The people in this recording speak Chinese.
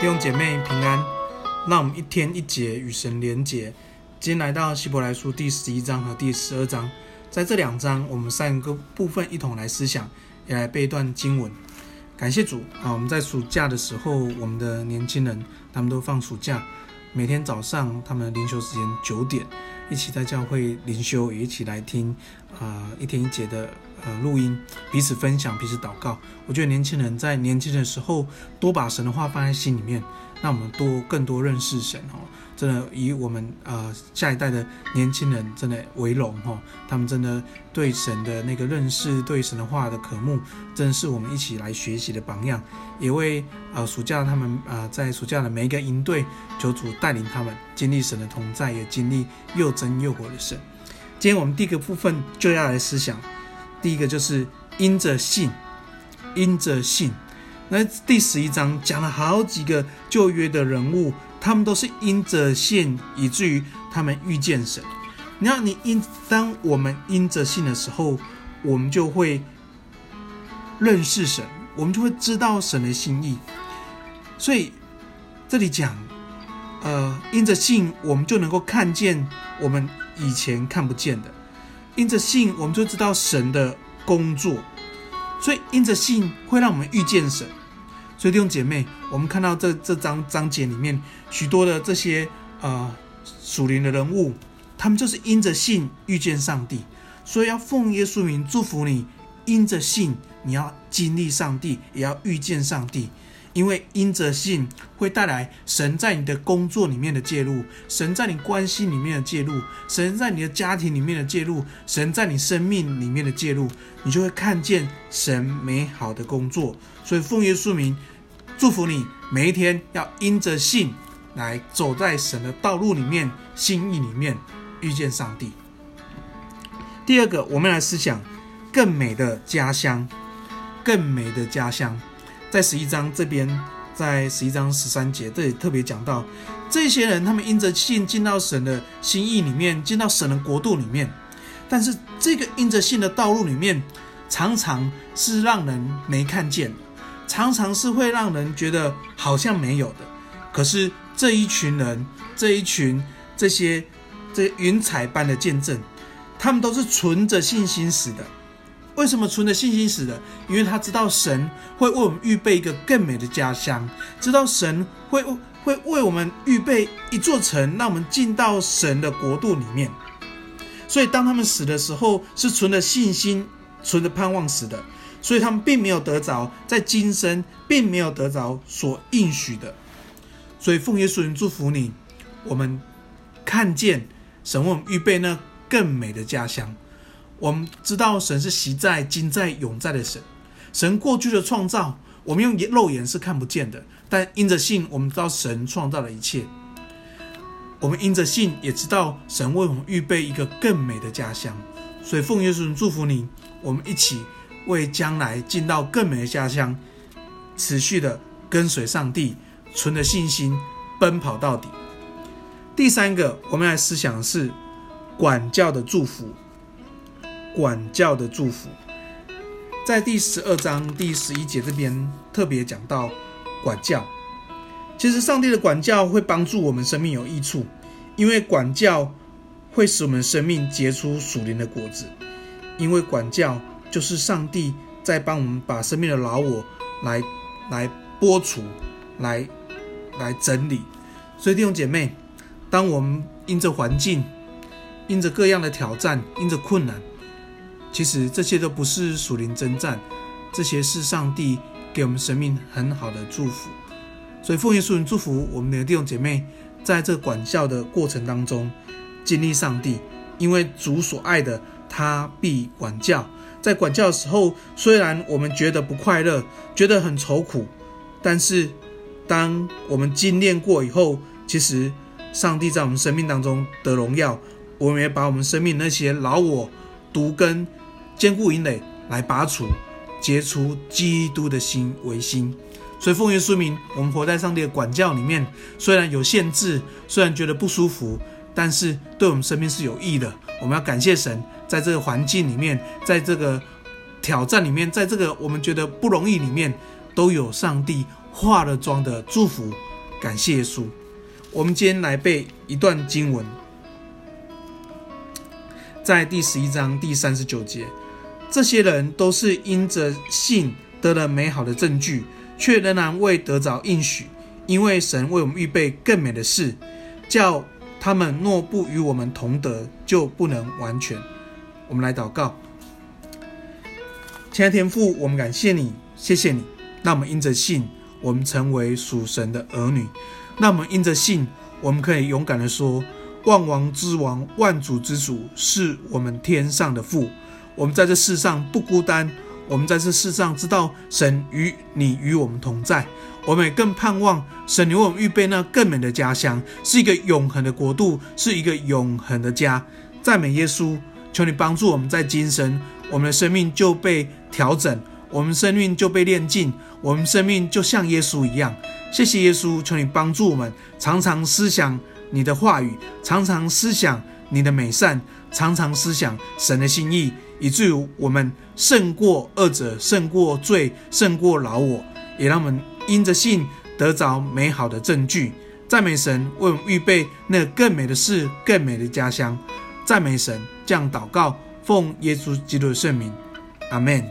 兄姐妹平安，让我们一天一节与神连结。今天来到希伯来书第十一章和第十二章，在这两章，我们三个部分一同来思想，也来背一段经文。感谢主啊！我们在暑假的时候，我们的年轻人他们都放暑假，每天早上他们灵修时间九点，一起在教会灵修，也一起来听啊、一天一节的。呃，录音，彼此分享，彼此祷告。我觉得年轻人在年轻的时候多把神的话放在心里面，让我们多更多认识神哦。真的以我们呃下一代的年轻人真的为荣哈，他们真的对神的那个认识，对神的话的渴慕，真的是我们一起来学习的榜样。也为呃暑假他们呃在暑假的每一个营队，求主带领他们经历神的同在，也经历又真又活的神。今天我们第一个部分就要来思想。第一个就是因着信，因着信。那第十一章讲了好几个旧约的人物，他们都是因着信，以至于他们遇见神。你要你因，当我们因着信的时候，我们就会认识神，我们就会知道神的心意。所以这里讲，呃，因着信，我们就能够看见我们以前看不见的。因着信，我们就知道神的工作，所以因着信会让我们遇见神。所以弟兄姐妹，我们看到这这章章节里面许多的这些呃属灵的人物，他们就是因着信遇见上帝。所以要奉耶稣名祝福你，因着信你要经历上帝，也要遇见上帝。因为因着信会带来神在你的工作里面的介入，神在你关系里面的介入，神在你的家庭里面的介入，神在你生命里面的介入，你就会看见神美好的工作。所以奉耶稣名祝福你，每一天要因着信来走在神的道路里面、心意里面，遇见上帝。第二个，我们来思想更美的家乡，更美的家乡。在十一章这边，在十一章十三节，这里特别讲到，这些人他们因着信进到神的心意里面，进到神的国度里面。但是这个因着信的道路里面，常常是让人没看见，常常是会让人觉得好像没有的。可是这一群人，这一群这些这云彩般的见证，他们都是存着信心死的。为什么存着信心死的？因为他知道神会为我们预备一个更美的家乡，知道神会会为我们预备一座城，让我们进到神的国度里面。所以当他们死的时候，是存着信心、存着盼望死的。所以他们并没有得着在今生，并没有得着所应许的。所以奉耶稣名祝福你，我们看见神为我们预备那更美的家乡。我们知道神是昔在、今在、永在的神。神过去的创造，我们用肉眼是看不见的，但因着信，我们知道神创造了一切。我们因着信，也知道神为我们预备一个更美的家乡。所以奉耶稣祝福你，我们一起为将来进到更美的家乡，持续的跟随上帝，存着信心奔跑到底。第三个，我们来思想的是管教的祝福。管教的祝福，在第十二章第十一节这边特别讲到管教。其实上帝的管教会帮助我们生命有益处，因为管教会使我们生命结出属灵的果子。因为管教就是上帝在帮我们把生命的老我来来剥除，来来整理。所以弟兄姐妹，当我们因着环境，因着各样的挑战，因着困难。其实这些都不是属灵征战，这些是上帝给我们生命很好的祝福。所以奉耶稣名祝福我们的弟兄姐妹，在这管教的过程当中经历上帝，因为主所爱的，他必管教。在管教的时候，虽然我们觉得不快乐，觉得很愁苦，但是当我们经验过以后，其实上帝在我们生命当中得荣耀。我们也把我们生命那些老我、毒根。坚固营垒来拔除，结出基督的心为心。所以奉耶稣名，我们活在上帝的管教里面，虽然有限制，虽然觉得不舒服，但是对我们生命是有益的。我们要感谢神，在这个环境里面，在这个挑战里面，在这个我们觉得不容易里面，都有上帝化了妆的祝福感谢耶稣。我们今天来背一段经文，在第十一章第三十九节，这些人都是因着信得了美好的证据，却仍然未得着应许，因为神为我们预备更美的事，叫他们若不与我们同得，就不能完全。我们来祷告，亲爱天父，我们感谢你，谢谢你，那我们因着信，我们成为属神的儿女。那么，因着信，我们可以勇敢地说：“万王之王、万主之主，是我们天上的父。我们在这世上不孤单，我们在这世上知道神与你与我们同在。我们也更盼望神为我们预备那更美的家乡，是一个永恒的国度，是一个永恒的家。赞美耶稣，求你帮助我们在今生，我们的生命就被调整。”我们生命就被炼净，我们生命就像耶稣一样。谢谢耶稣，求你帮助我们，常常思想你的话语，常常思想你的美善，常常思想神的心意，以至于我们胜过恶者，胜过罪，胜过老我，也让我们因着信得着美好的证据。赞美神为我们预备那更美的事，更美的家乡。赞美神，这样祷告，奉耶稣基督的圣名，阿门。